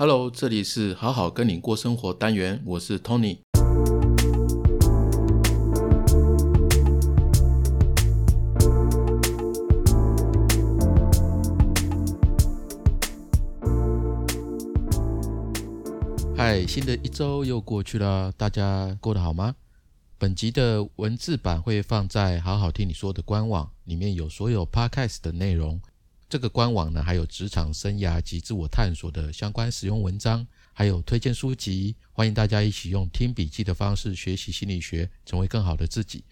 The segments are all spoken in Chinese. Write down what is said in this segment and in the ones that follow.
Hello，这里是好好跟你过生活单元，我是 Tony。嗨，新的一周又过去了，大家过得好吗？本集的文字版会放在好好听你说的官网，里面有所有 Podcast 的内容。这个官网呢，还有职场生涯及自我探索的相关使用文章，还有推荐书籍，欢迎大家一起用听笔记的方式学习心理学，成为更好的自己。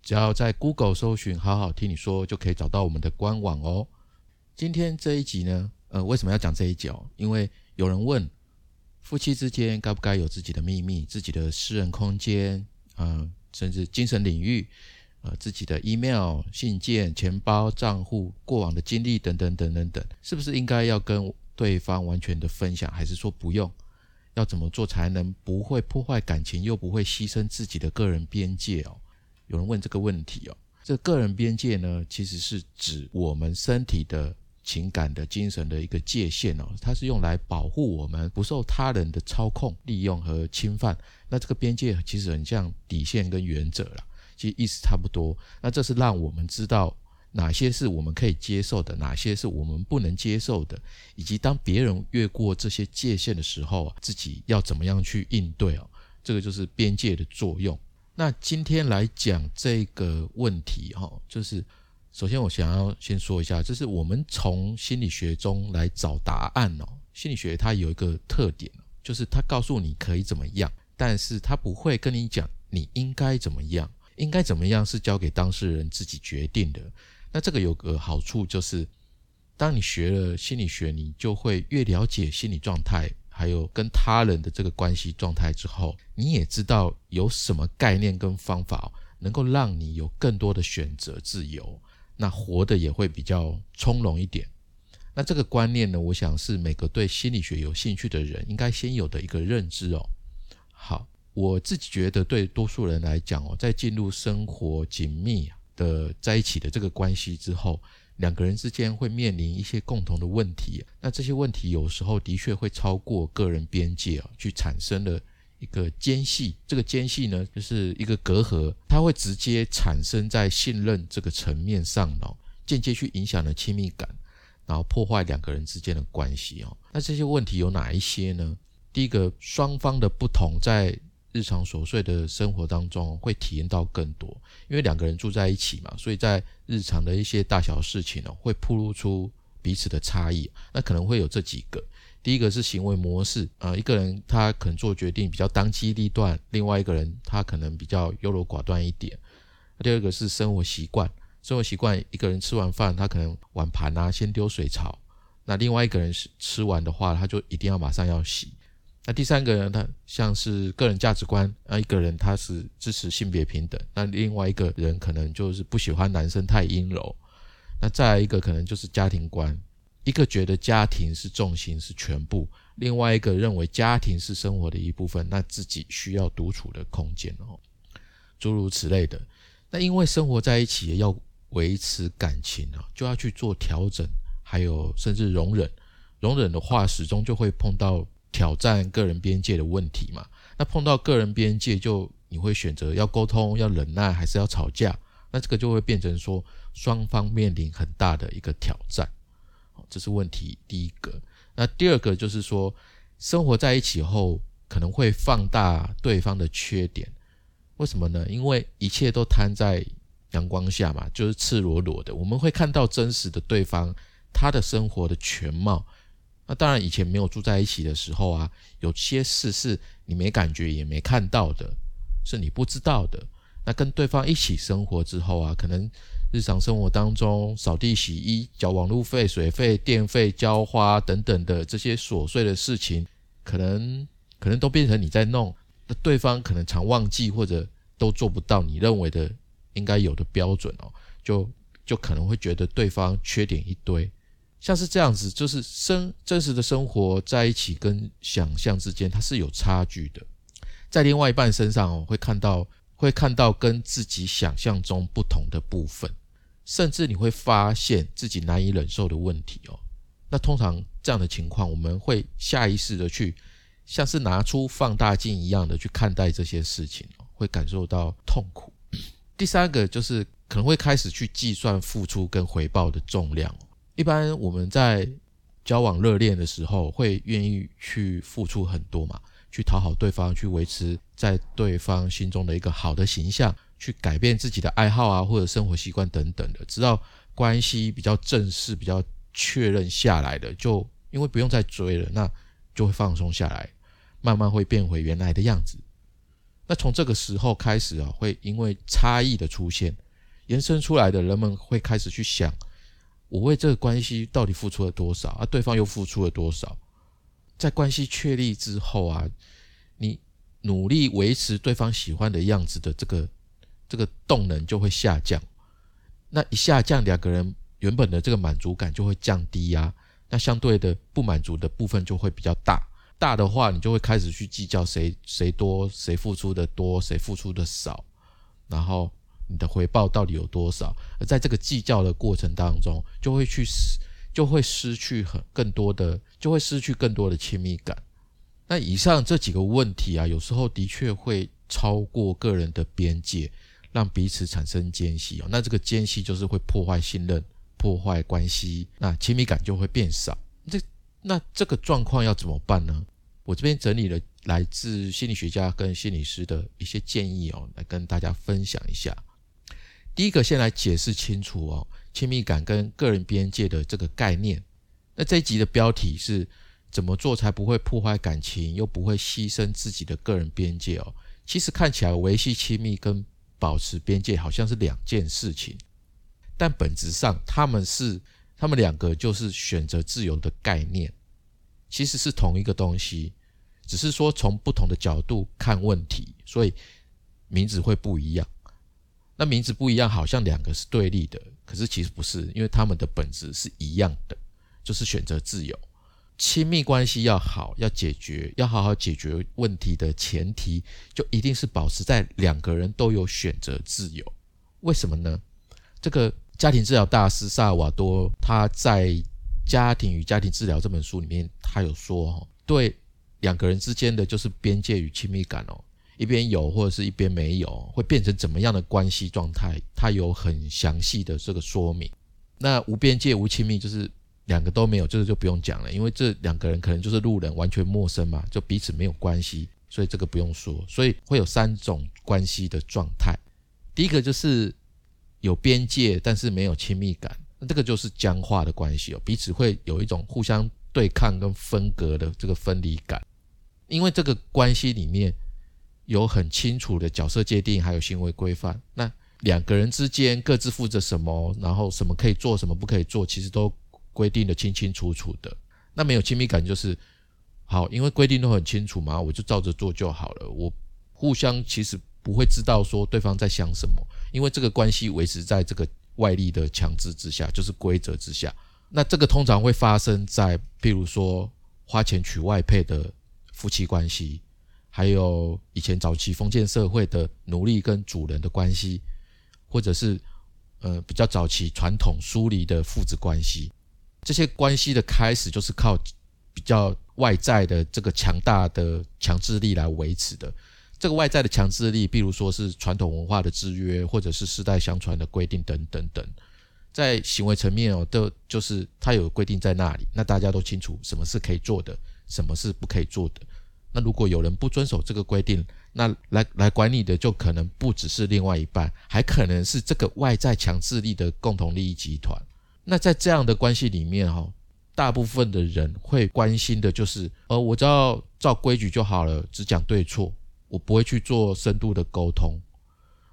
只要在 Google 搜寻“好好听你说”，就可以找到我们的官网哦。今天这一集呢，呃，为什么要讲这一集？因为有人问，夫妻之间该不该有自己的秘密、自己的私人空间，啊，甚至精神领域。呃，自己的 email、信件、钱包、账户、过往的经历等等等等等，是不是应该要跟对方完全的分享，还是说不用？要怎么做才能不会破坏感情，又不会牺牲自己的个人边界哦？有人问这个问题哦。这个人边界呢，其实是指我们身体的情感的精神的一个界限哦，它是用来保护我们不受他人的操控、利用和侵犯。那这个边界其实很像底线跟原则了。其实意思差不多，那这是让我们知道哪些是我们可以接受的，哪些是我们不能接受的，以及当别人越过这些界限的时候啊，自己要怎么样去应对哦？这个就是边界的作用。那今天来讲这个问题哈，就是首先我想要先说一下，就是我们从心理学中来找答案哦。心理学它有一个特点，就是它告诉你可以怎么样，但是它不会跟你讲你应该怎么样。应该怎么样是交给当事人自己决定的。那这个有个好处就是，当你学了心理学，你就会越了解心理状态，还有跟他人的这个关系状态之后，你也知道有什么概念跟方法能够让你有更多的选择自由，那活得也会比较从容一点。那这个观念呢，我想是每个对心理学有兴趣的人应该先有的一个认知哦。好。我自己觉得，对多数人来讲哦，在进入生活紧密的在一起的这个关系之后，两个人之间会面临一些共同的问题。那这些问题有时候的确会超过个人边界啊，去产生了一个间隙。这个间隙呢，就是一个隔阂，它会直接产生在信任这个层面上哦，间接去影响了亲密感，然后破坏两个人之间的关系哦。那这些问题有哪一些呢？第一个，双方的不同在。日常琐碎的生活当中会体验到更多，因为两个人住在一起嘛，所以在日常的一些大小事情呢，会暴露出彼此的差异。那可能会有这几个：第一个是行为模式，啊，一个人他可能做决定比较当机立断，另外一个人他可能比较优柔寡断一点。第二个是生活习惯，生活习惯，一个人吃完饭他可能碗盘啊先丢水槽，那另外一个人是吃完的话，他就一定要马上要洗。那第三个人，他像是个人价值观，那一个人他是支持性别平等，那另外一个人可能就是不喜欢男生太阴柔。那再来一个可能就是家庭观，一个觉得家庭是重心是全部，另外一个认为家庭是生活的一部分，那自己需要独处的空间哦，诸如此类的。那因为生活在一起要维持感情啊，就要去做调整，还有甚至容忍，容忍的话始终就会碰到。挑战个人边界的问题嘛？那碰到个人边界，就你会选择要沟通、要忍耐，还是要吵架？那这个就会变成说双方面临很大的一个挑战。好这是问题第一个。那第二个就是说，生活在一起后，可能会放大对方的缺点。为什么呢？因为一切都摊在阳光下嘛，就是赤裸裸的，我们会看到真实的对方他的生活的全貌。那当然，以前没有住在一起的时候啊，有些事是你没感觉也没看到的，是你不知道的。那跟对方一起生活之后啊，可能日常生活当中扫地、洗衣、缴网路费、水费、电费、浇花等等的这些琐碎的事情，可能可能都变成你在弄。那对方可能常忘记或者都做不到你认为的应该有的标准哦，就就可能会觉得对方缺点一堆。像是这样子，就是生真实的生活在一起跟想象之间，它是有差距的。在另外一半身上哦，会看到会看到跟自己想象中不同的部分，甚至你会发现自己难以忍受的问题哦。那通常这样的情况，我们会下意识的去，像是拿出放大镜一样的去看待这些事情，会感受到痛苦。第三个就是可能会开始去计算付出跟回报的重量。一般我们在交往热恋的时候，会愿意去付出很多嘛，去讨好对方，去维持在对方心中的一个好的形象，去改变自己的爱好啊，或者生活习惯等等的，直到关系比较正式、比较确认下来的，就因为不用再追了，那就会放松下来，慢慢会变回原来的样子。那从这个时候开始啊，会因为差异的出现，延伸出来的人们会开始去想：我为这个关系到底付出了多少？而对方又付出了多少？在关系确立之后啊，你努力维持对方喜欢的样子的这个这个动能就会下降。那一下降，两个人原本的这个满足感就会降低呀。那相对的不满足的部分就会比较大。大的话，你就会开始去计较谁谁多，谁付出的多，谁付出的少，然后你的回报到底有多少？而在这个计较的过程当中，就会去失，就会失去很更多的，就会失去更多的亲密感。那以上这几个问题啊，有时候的确会超过个人的边界，让彼此产生间隙哦。那这个间隙就是会破坏信任，破坏关系，那亲密感就会变少。这。那这个状况要怎么办呢？我这边整理了来自心理学家跟心理师的一些建议哦，来跟大家分享一下。第一个，先来解释清楚哦，亲密感跟个人边界的这个概念。那这一集的标题是怎么做才不会破坏感情，又不会牺牲自己的个人边界哦？其实看起来维系亲密跟保持边界好像是两件事情，但本质上他们是。他们两个就是选择自由的概念，其实是同一个东西，只是说从不同的角度看问题，所以名字会不一样。那名字不一样，好像两个是对立的，可是其实不是，因为他们的本质是一样的，就是选择自由。亲密关系要好，要解决，要好好解决问题的前提，就一定是保持在两个人都有选择自由。为什么呢？这个。家庭治疗大师萨瓦多他在《家庭与家庭治疗》这本书里面，他有说，对两个人之间的就是边界与亲密感哦，一边有或者是一边没有，会变成怎么样的关系状态？它有很详细的这个说明。那无边界无亲密，就是两个都没有，这个就不用讲了，因为这两个人可能就是路人，完全陌生嘛，就彼此没有关系，所以这个不用说。所以会有三种关系的状态，第一个就是。有边界，但是没有亲密感，那这个就是僵化的关系哦，彼此会有一种互相对抗跟分隔的这个分离感，因为这个关系里面有很清楚的角色界定，还有行为规范，那两个人之间各自负责什么，然后什么可以做，什么不可以做，其实都规定的清清楚楚的。那没有亲密感就是好，因为规定都很清楚嘛，我就照着做就好了，我互相其实。不会知道说对方在想什么，因为这个关系维持在这个外力的强制之下，就是规则之下。那这个通常会发生在，譬如说花钱娶外配的夫妻关系，还有以前早期封建社会的奴隶跟主人的关系，或者是呃比较早期传统疏离的父子关系。这些关系的开始就是靠比较外在的这个强大的强制力来维持的。这个外在的强制力，比如说是传统文化的制约，或者是世代相传的规定等等等，在行为层面哦，都就是它有规定在那里，那大家都清楚什么是可以做的，什么是不可以做的。那如果有人不遵守这个规定，那来来管理的就可能不只是另外一半，还可能是这个外在强制力的共同利益集团。那在这样的关系里面哈，大部分的人会关心的就是，呃，我只要照规矩就好了，只讲对错。我不会去做深度的沟通，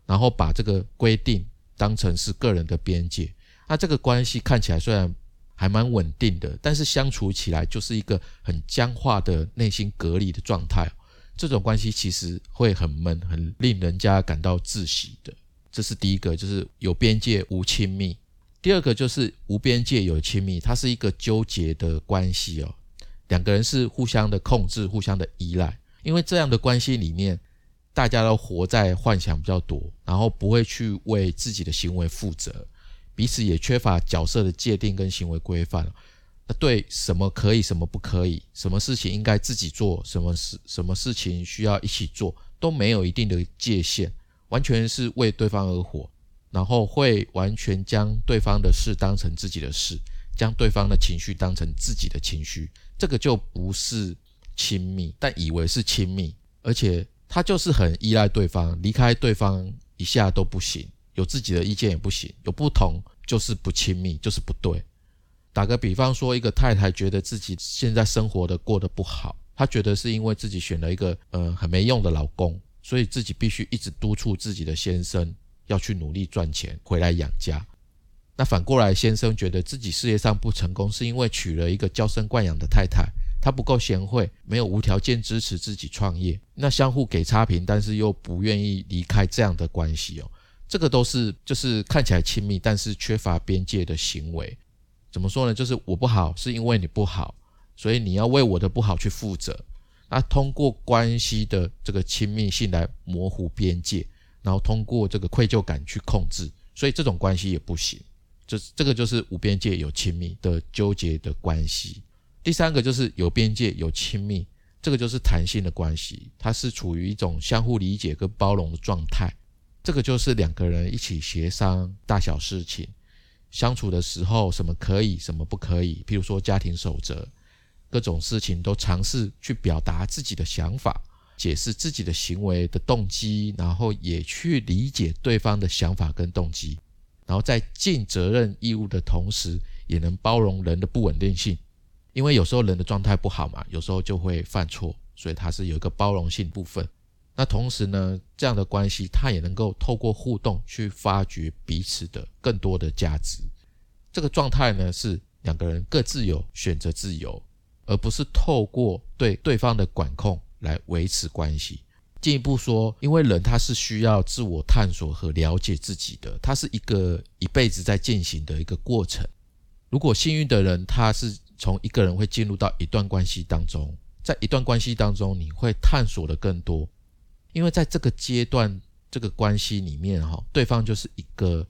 然后把这个规定当成是个人的边界。那这个关系看起来虽然还蛮稳定的，但是相处起来就是一个很僵化的内心隔离的状态。这种关系其实会很闷，很令人家感到窒息的。这是第一个，就是有边界无亲密。第二个就是无边界有亲密，它是一个纠结的关系哦。两个人是互相的控制，互相的依赖。因为这样的关系里面，大家都活在幻想比较多，然后不会去为自己的行为负责，彼此也缺乏角色的界定跟行为规范，那对什么可以，什么不可以，什么事情应该自己做，什么事什么事情需要一起做，都没有一定的界限，完全是为对方而活，然后会完全将对方的事当成自己的事，将对方的情绪当成自己的情绪，这个就不是亲密，但以为是亲密，而且他就是很依赖对方，离开对方一下都不行，有自己的意见也不行，有不同就是不亲密，就是不对。打个比方说，一个太太觉得自己现在生活的过得不好，她觉得是因为自己选了一个呃很没用的老公，所以自己必须一直督促自己的先生要去努力赚钱回来养家。那反过来，先生觉得自己事业上不成功，是因为娶了一个娇生惯养的太太，她不够贤惠，没有无条件支持自己创业。那相互给差评，但是又不愿意离开这样的关系哦，这个都是就是看起来亲密，但是缺乏边界的行为。怎么说呢？就是我不好，是因为你不好，所以你要为我的不好去负责。那通过关系的这个亲密性来模糊边界，然后通过这个愧疚感去控制，所以这种关系也不行。这这个就是无边界有亲密的纠结的关系。第三个就是有边界有亲密，这个就是弹性的关系，它是处于一种相互理解跟包容的状态。这个就是两个人一起协商大小事情。相处的时候，什么可以，什么不可以？譬如说家庭守则，各种事情都尝试去表达自己的想法，解释自己的行为的动机，然后也去理解对方的想法跟动机，然后在尽责任义务的同时，也能包容人的不稳定性，因为有时候人的状态不好嘛，有时候就会犯错，所以它是有一个包容性部分。那同时呢，这样的关系，它也能够透过互动去发掘彼此的更多的价值。这个状态呢，是两个人各自有选择自由，而不是透过对对方的管控来维持关系。进一步说，因为人他是需要自我探索和了解自己的，他是一个一辈子在进行的一个过程。如果幸运的人，他是从一个人会进入到一段关系当中，在一段关系当中，你会探索的更多。因为在这个阶段，这个关系里面，哈，对方就是一个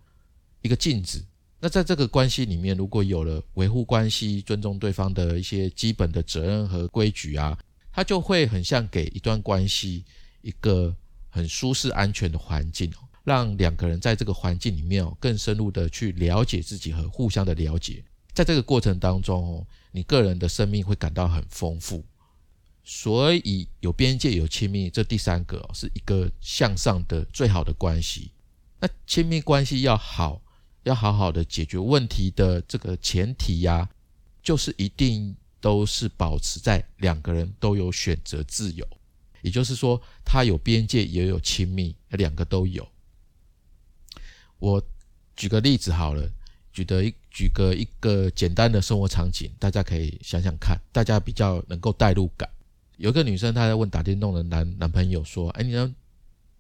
一个镜子。那在这个关系里面，如果有了维护关系、尊重对方的一些基本的责任和规矩啊，它就会很像给一段关系一个很舒适、安全的环境，让两个人在这个环境里面哦，更深入的去了解自己和互相的了解。在这个过程当中哦，你个人的生命会感到很丰富。所以有边界有亲密，这第三个是一个向上的最好的关系。那亲密关系要好，要好好的解决问题的这个前提呀，就是一定都是保持在两个人都有选择自由，也就是说，他有边界也有亲密，两个都有。我举个例子好了，举的一举个一个简单的生活场景，大家可以想想看，大家比较能够代入感。有个女生，她在问打电动的男男朋友说：“哎，你能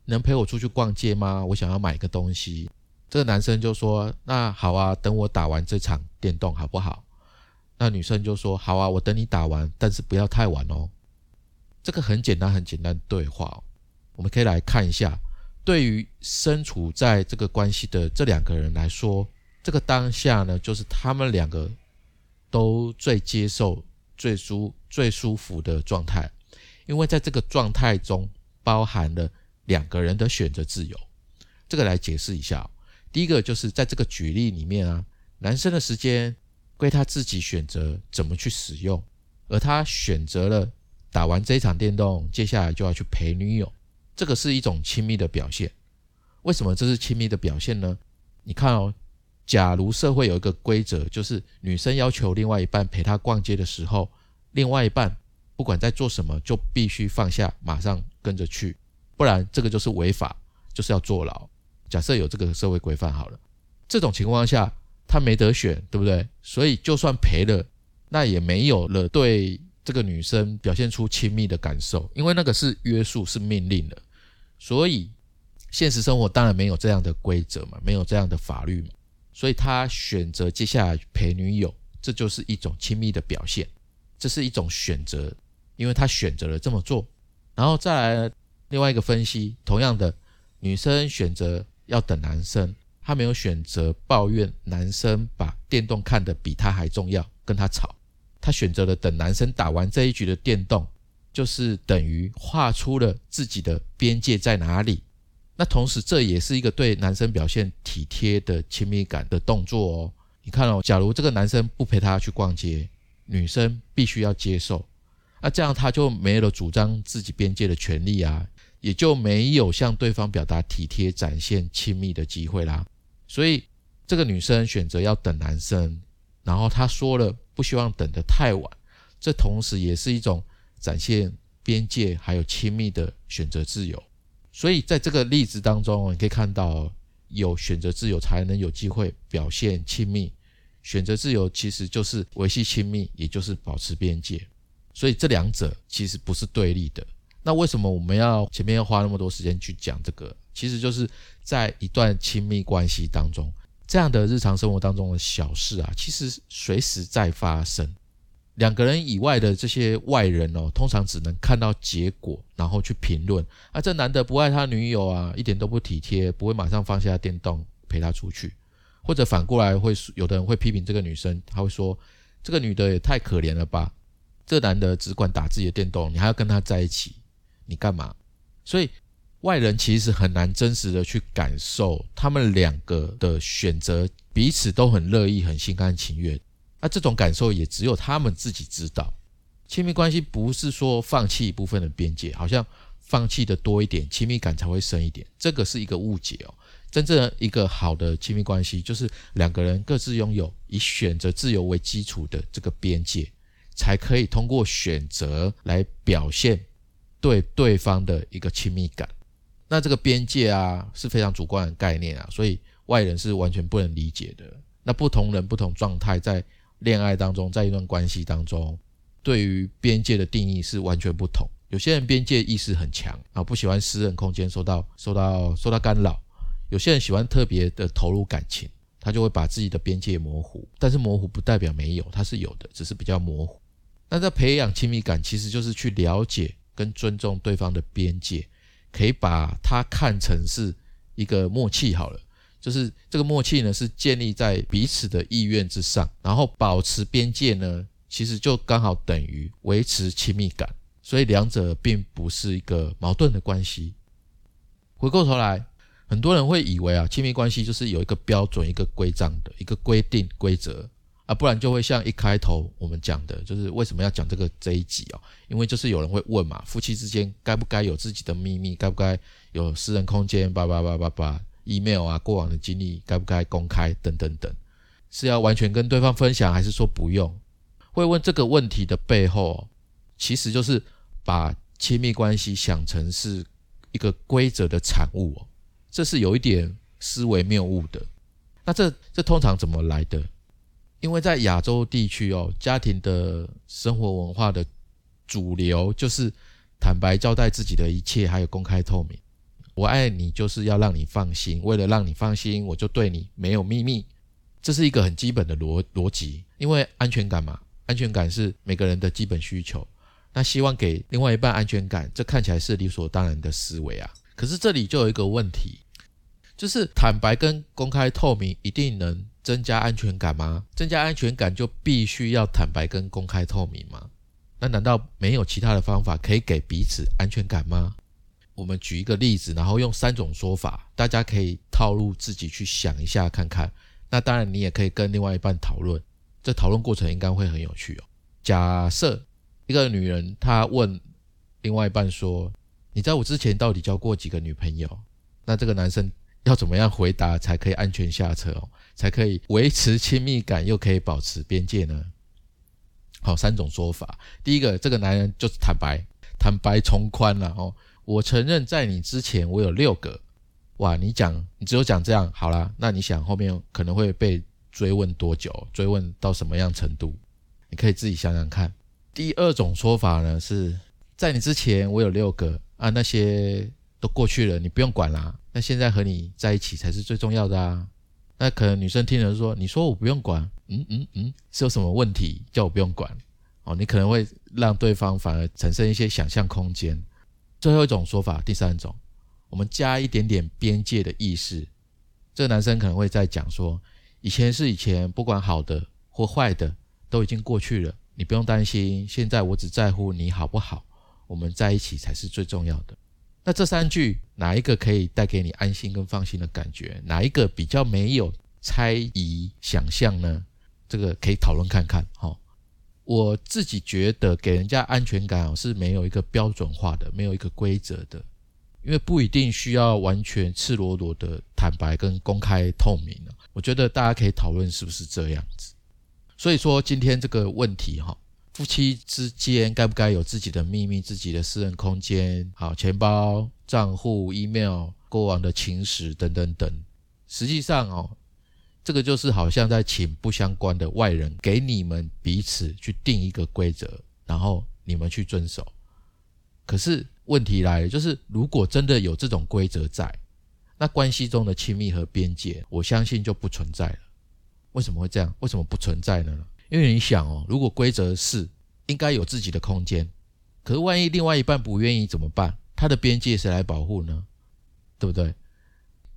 能陪我出去逛街吗？我想要买个东西。”这个男生就说：“那好啊，等我打完这场电动好不好？”那女生就说：“好啊，我等你打完，但是不要太晚哦。”这个很简单，很简单对话，我们可以来看一下。对于身处在这个关系的这两个人来说，这个当下呢，就是他们两个都最接受。最舒最舒服的状态，因为在这个状态中包含了两个人的选择自由。这个来解释一下，第一个就是在这个举例里面啊，男生的时间归他自己选择怎么去使用，而他选择了打完这一场电动，接下来就要去陪女友，这个是一种亲密的表现。为什么这是亲密的表现呢？你看哦。假如社会有一个规则，就是女生要求另外一半陪她逛街的时候，另外一半不管在做什么，就必须放下，马上跟着去，不然这个就是违法，就是要坐牢。假设有这个社会规范好了，这种情况下他没得选，对不对？所以就算赔了，那也没有了对这个女生表现出亲密的感受，因为那个是约束，是命令的。所以现实生活当然没有这样的规则嘛，没有这样的法律嘛。所以他选择接下来陪女友，这就是一种亲密的表现，这是一种选择，因为他选择了这么做。然后再来另外一个分析，同样的，女生选择要等男生，她没有选择抱怨男生把电动看得比她还重要，跟她吵，他选择了等男生打完这一局的电动，就是等于画出了自己的边界在哪里。那同时，这也是一个对男生表现体贴的亲密感的动作哦。你看哦，假如这个男生不陪她去逛街，女生必须要接受，那这样他就没了主张自己边界的权利啊，也就没有向对方表达体贴、展现亲密的机会啦。所以，这个女生选择要等男生，然后她说了不希望等得太晚，这同时也是一种展现边界还有亲密的选择自由。所以在这个例子当中，你可以看到，有选择自由才能有机会表现亲密。选择自由其实就是维系亲密，也就是保持边界。所以这两者其实不是对立的。那为什么我们要前面要花那么多时间去讲这个？其实就是在一段亲密关系当中，这样的日常生活当中的小事啊，其实随时在发生。两个人以外的这些外人哦，通常只能看到结果，然后去评论啊，这男的不爱他女友啊，一点都不体贴，不会马上放下电动陪她出去，或者反过来会有的人会批评这个女生，他会说这个女的也太可怜了吧，这男的只管打自己的电动，你还要跟他在一起，你干嘛？所以外人其实很难真实的去感受他们两个的选择，彼此都很乐意，很心甘情愿。那这种感受也只有他们自己知道。亲密关系不是说放弃一部分的边界，好像放弃的多一点，亲密感才会深一点。这个是一个误解哦。真正一个好的亲密关系，就是两个人各自拥有以选择自由为基础的这个边界，才可以通过选择来表现对对方的一个亲密感。那这个边界啊是非常主观的概念啊，所以外人是完全不能理解的。那不同人不同状态在。恋爱当中，在一段关系当中，对于边界的定义是完全不同。有些人边界意识很强啊，不喜欢私人空间受到受到受到干扰；有些人喜欢特别的投入感情，他就会把自己的边界模糊。但是模糊不代表没有，它是有的，只是比较模糊。那在培养亲密感，其实就是去了解跟尊重对方的边界，可以把它看成是一个默契好了。就是这个默契呢，是建立在彼此的意愿之上，然后保持边界呢，其实就刚好等于维持亲密感，所以两者并不是一个矛盾的关系。回过头来，很多人会以为啊，亲密关系就是有一个标准、一个规章的一个规定规则啊，不然就会像一开头我们讲的，就是为什么要讲这个这一集哦？因为就是有人会问嘛，夫妻之间该不该有自己的秘密，该不该有私人空间？叭叭叭叭叭。Email 啊，过往的经历该不该公开等等等，是要完全跟对方分享，还是说不用？会问这个问题的背后，其实就是把亲密关系想成是一个规则的产物哦，这是有一点思维谬误的。那这这通常怎么来的？因为在亚洲地区哦，家庭的生活文化的主流就是坦白交代自己的一切，还有公开透明。我爱你就是要让你放心，为了让你放心，我就对你没有秘密，这是一个很基本的逻逻辑。因为安全感嘛，安全感是每个人的基本需求。那希望给另外一半安全感，这看起来是理所当然的思维啊。可是这里就有一个问题，就是坦白跟公开透明一定能增加安全感吗？增加安全感就必须要坦白跟公开透明吗？那难道没有其他的方法可以给彼此安全感吗？我们举一个例子，然后用三种说法，大家可以套路自己去想一下看看。那当然，你也可以跟另外一半讨论，这讨论过程应该会很有趣哦。假设一个女人她问另外一半说：“你在我之前到底交过几个女朋友？”那这个男生要怎么样回答才可以安全下车哦，才可以维持亲密感又可以保持边界呢？好，三种说法。第一个，这个男人就是坦白，坦白从宽了哦。我承认，在你之前我有六个，哇！你讲，你只有讲这样好啦。那你想后面可能会被追问多久？追问到什么样程度？你可以自己想想看。第二种说法呢，是在你之前我有六个啊，那些都过去了，你不用管啦。那现在和你在一起才是最重要的啊。那可能女生听了说：“你说我不用管，嗯嗯嗯，是有什么问题叫我不用管？”哦，你可能会让对方反而产生一些想象空间。最后一种说法，第三种，我们加一点点边界的意识。这个男生可能会在讲说，以前是以前，不管好的或坏的，都已经过去了，你不用担心，现在我只在乎你好不好，我们在一起才是最重要的。那这三句哪一个可以带给你安心跟放心的感觉？哪一个比较没有猜疑想象呢？这个可以讨论看看。哈，我自己觉得给人家安全感哦是没有一个标准化的，没有一个规则的，因为不一定需要完全赤裸裸的坦白跟公开透明我觉得大家可以讨论是不是这样子。所以说今天这个问题哈，夫妻之间该不该有自己的秘密、自己的私人空间？好，钱包、账户、email、过往的情史等等等。实际上哦，这个就是好像在请不相关的外人给你们彼此去定一个规则，然后你们去遵守。可是问题来了，就是如果真的有这种规则在，那关系中的亲密和边界，我相信就不存在了。为什么会这样？为什么不存在呢？因为你想哦，如果规则是应该有自己的空间，可是万一另外一半不愿意怎么办？他的边界谁来保护呢？对不对？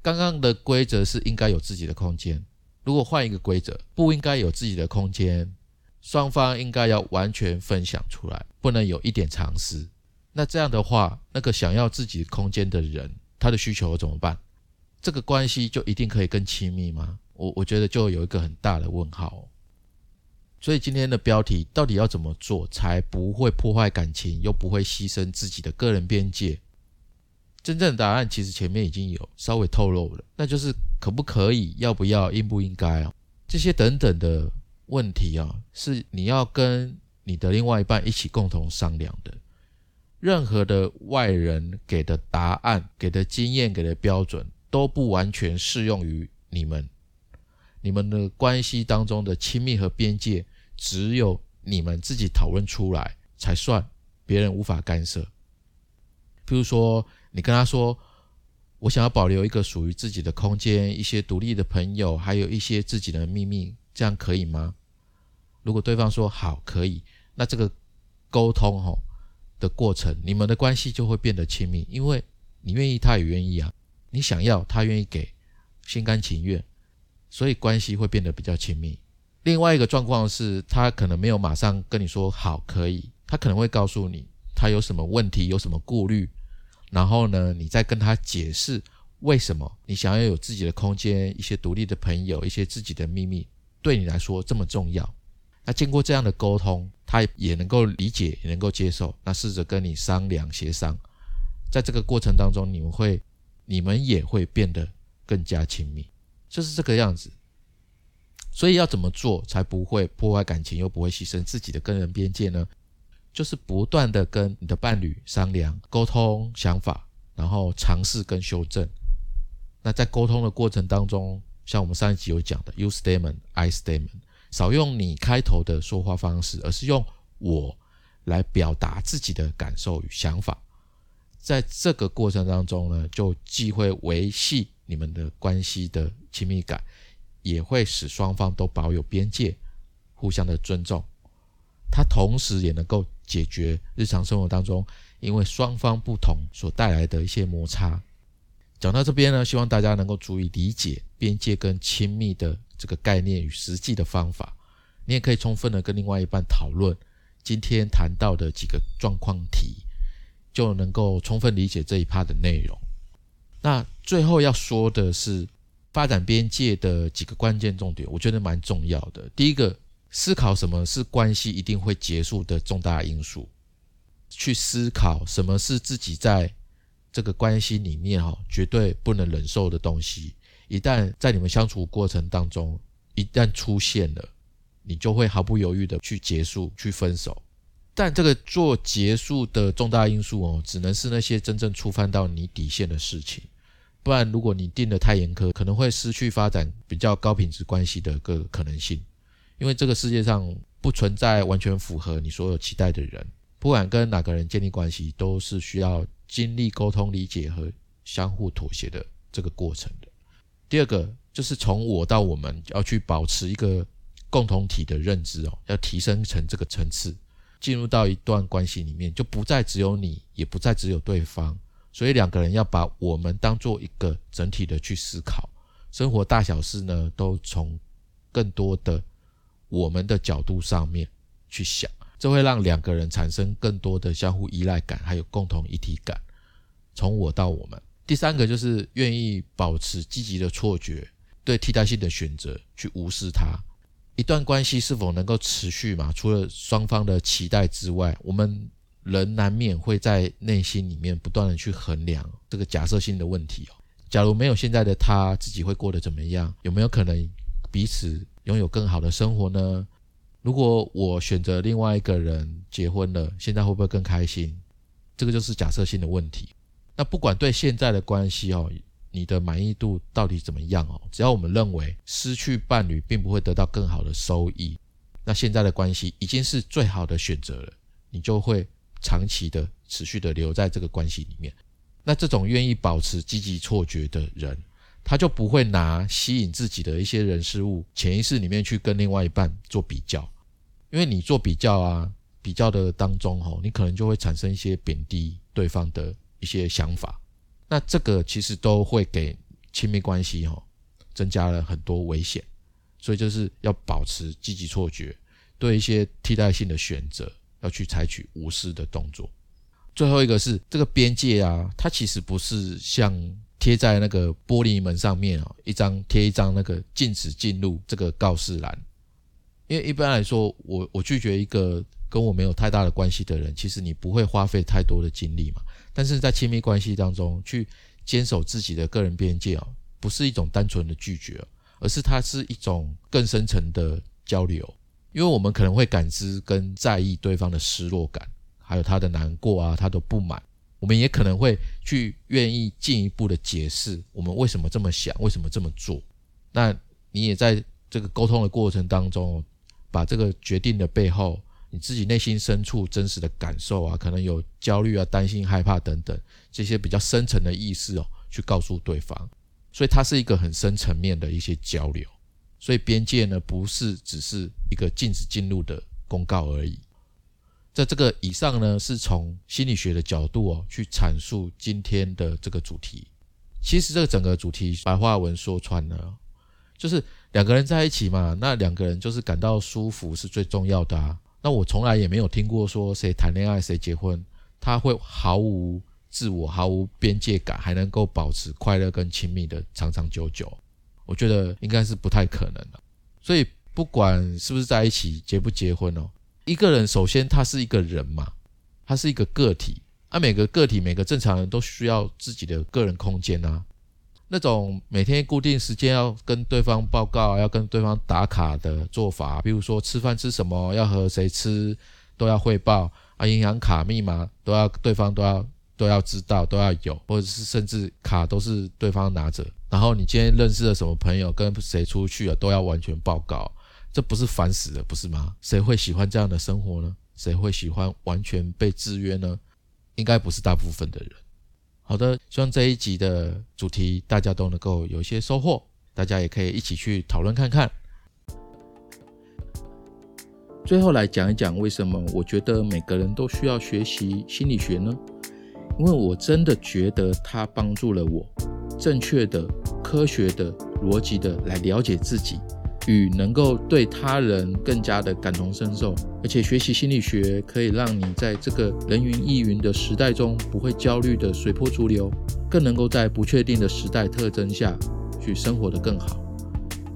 刚刚的规则是应该有自己的空间，如果换一个规则，不应该有自己的空间，双方应该要完全分享出来，不能有一点尝试。那这样的话，那个想要自己空间的人，他的需求怎么办？这个关系就一定可以更亲密吗？我我觉得就有一个很大的问号，所以今天的标题到底要怎么做才不会破坏感情，又不会牺牲自己的个人边界？真正的答案其实前面已经有稍微透露了，那就是可不可以、要不要、应不应该啊？这些等等的问题啊，是你要跟你的另外一半一起共同商量的。任何的外人给的答案、给的经验、给的标准，都不完全适用于你们。你们的关系当中的亲密和边界，只有你们自己讨论出来才算，别人无法干涉。比如说，你跟他说：“我想要保留一个属于自己的空间，一些独立的朋友，还有一些自己的秘密，这样可以吗？”如果对方说“好，可以”，那这个沟通吼的过程，你们的关系就会变得亲密，因为你愿意，他也愿意啊。你想要，他愿意给，心甘情愿。所以关系会变得比较亲密。另外一个状况是，他可能没有马上跟你说好可以，他可能会告诉你他有什么问题，有什么顾虑，然后呢，你再跟他解释为什么你想要有自己的空间，一些独立的朋友，一些自己的秘密，对你来说这么重要。那经过这样的沟通，他也能够理解，也能够接受。那试着跟你商量协商，在这个过程当中，你们会，你们也会变得更加亲密。就是这个样子，所以要怎么做才不会破坏感情，又不会牺牲自己的个人边界呢？就是不断的跟你的伴侣商量、沟通想法，然后尝试跟修正。那在沟通的过程当中，像我们上一集有讲的，you statement，I statement，少用你开头的说话方式，而是用我来表达自己的感受与想法。在这个过程当中呢，就既会维系。你们的关系的亲密感，也会使双方都保有边界，互相的尊重。它同时也能够解决日常生活当中因为双方不同所带来的一些摩擦。讲到这边呢，希望大家能够足以理解边界跟亲密的这个概念与实际的方法。你也可以充分的跟另外一半讨论今天谈到的几个状况题，就能够充分理解这一趴的内容。那最后要说的是，发展边界的几个关键重点，我觉得蛮重要的。第一个，思考什么是关系一定会结束的重大因素，去思考什么是自己在这个关系里面哈绝对不能忍受的东西。一旦在你们相处过程当中，一旦出现了，你就会毫不犹豫的去结束、去分手。但这个做结束的重大因素哦，只能是那些真正触犯到你底线的事情，不然如果你定的太严苛，可能会失去发展比较高品质关系的个可能性。因为这个世界上不存在完全符合你所有期待的人，不管跟哪个人建立关系，都是需要经历沟通、理解和相互妥协的这个过程的。第二个就是从我到我们要去保持一个共同体的认知哦，要提升成这个层次。进入到一段关系里面，就不再只有你，也不再只有对方，所以两个人要把我们当做一个整体的去思考，生活大小事呢，都从更多的我们的角度上面去想，这会让两个人产生更多的相互依赖感，还有共同一体感。从我到我们。第三个就是愿意保持积极的错觉，对替代性的选择去无视它。一段关系是否能够持续嘛？除了双方的期待之外，我们人难免会在内心里面不断的去衡量这个假设性的问题哦。假如没有现在的他，自己会过得怎么样？有没有可能彼此拥有更好的生活呢？如果我选择另外一个人结婚了，现在会不会更开心？这个就是假设性的问题。那不管对现在的关系哦，你的满意度到底怎么样哦？只要我们认为失去伴侣并不会得到更好的收益，那现在的关系已经是最好的选择了，你就会长期的、持续的留在这个关系里面。那这种愿意保持积极错觉的人，他就不会拿吸引自己的一些人事物，潜意识里面去跟另外一半做比较，因为你做比较啊，比较的当中哦，你可能就会产生一些贬低对方的。一些想法，那这个其实都会给亲密关系哈增加了很多危险，所以就是要保持积极错觉，对一些替代性的选择要去采取无视的动作。最后一个是这个边界啊，它其实不是像贴在那个玻璃门上面啊，一张贴一张那个禁止进入这个告示栏，因为一般来说，我我拒绝一个跟我没有太大的关系的人，其实你不会花费太多的精力嘛。但是在亲密关系当中，去坚守自己的个人边界啊，不是一种单纯的拒绝，而是它是一种更深层的交流。因为我们可能会感知跟在意对方的失落感，还有他的难过啊，他的不满。我们也可能会去愿意进一步的解释我们为什么这么想，为什么这么做。那你也在这个沟通的过程当中，把这个决定的背后。你自己内心深处真实的感受啊，可能有焦虑啊、担心、害怕等等这些比较深层的意识哦，去告诉对方，所以它是一个很深层面的一些交流。所以边界呢，不是只是一个禁止进入的公告而已。在这个以上呢，是从心理学的角度哦，去阐述今天的这个主题。其实这个整个主题白话文说穿了，就是两个人在一起嘛，那两个人就是感到舒服是最重要的啊。那我从来也没有听过说谁谈恋爱谁结婚，他会毫无自我、毫无边界感，还能够保持快乐跟亲密的长长久久。我觉得应该是不太可能的。所以不管是不是在一起，结不结婚哦，一个人首先他是一个人嘛，他是一个个体，啊，每个个体每个正常人都需要自己的个人空间啊。那种每天固定时间要跟对方报告、要跟对方打卡的做法，比如说吃饭吃什么，要和谁吃，都要汇报啊，银行卡密码都要对方都要都要知道，都要有，或者是甚至卡都是对方拿着。然后你今天认识了什么朋友，跟谁出去了，都要完全报告，这不是烦死了，不是吗？谁会喜欢这样的生活呢？谁会喜欢完全被制约呢？应该不是大部分的人。好的，希望这一集的主题大家都能够有一些收获，大家也可以一起去讨论看看。最后来讲一讲为什么我觉得每个人都需要学习心理学呢？因为我真的觉得它帮助了我，正确的、科学的、逻辑的来了解自己。与能够对他人更加的感同身受，而且学习心理学可以让你在这个人云亦云的时代中不会焦虑的随波逐流，更能够在不确定的时代特征下去生活的更好。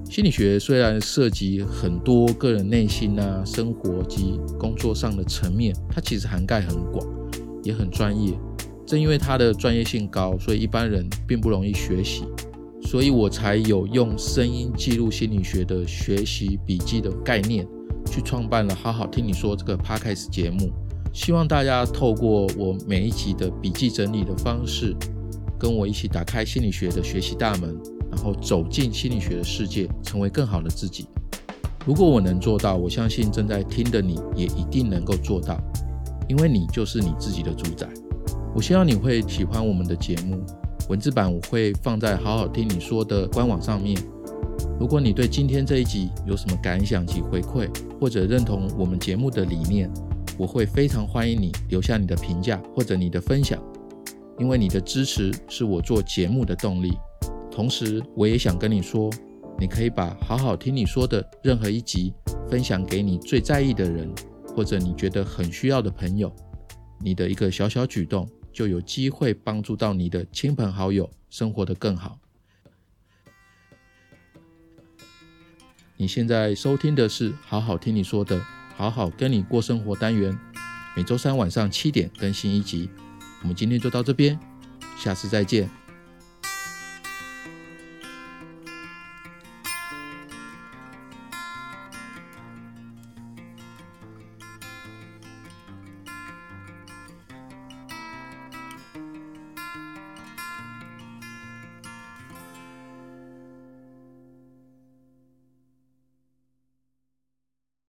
心理学虽然涉及很多个人内心啊、生活及工作上的层面，它其实涵盖很广，也很专业。正因为它的专业性高，所以一般人并不容易学习。所以我才有用声音记录心理学的学习笔记的概念，去创办了好好听你说这个 podcast 节目。希望大家透过我每一集的笔记整理的方式，跟我一起打开心理学的学习大门，然后走进心理学的世界，成为更好的自己。如果我能做到，我相信正在听的你也一定能够做到，因为你就是你自己的主宰。我希望你会喜欢我们的节目。文字版我会放在好好听你说的官网上面。如果你对今天这一集有什么感想及回馈，或者认同我们节目的理念，我会非常欢迎你留下你的评价或者你的分享，因为你的支持是我做节目的动力。同时，我也想跟你说，你可以把好好听你说的任何一集分享给你最在意的人，或者你觉得很需要的朋友，你的一个小小举动就有机会帮助到你的亲朋好友生活的更好。你现在收听的是好好听你说的，好好跟你过生活单元，每周三晚上七点更新一集。我们今天就到这边，下次再见。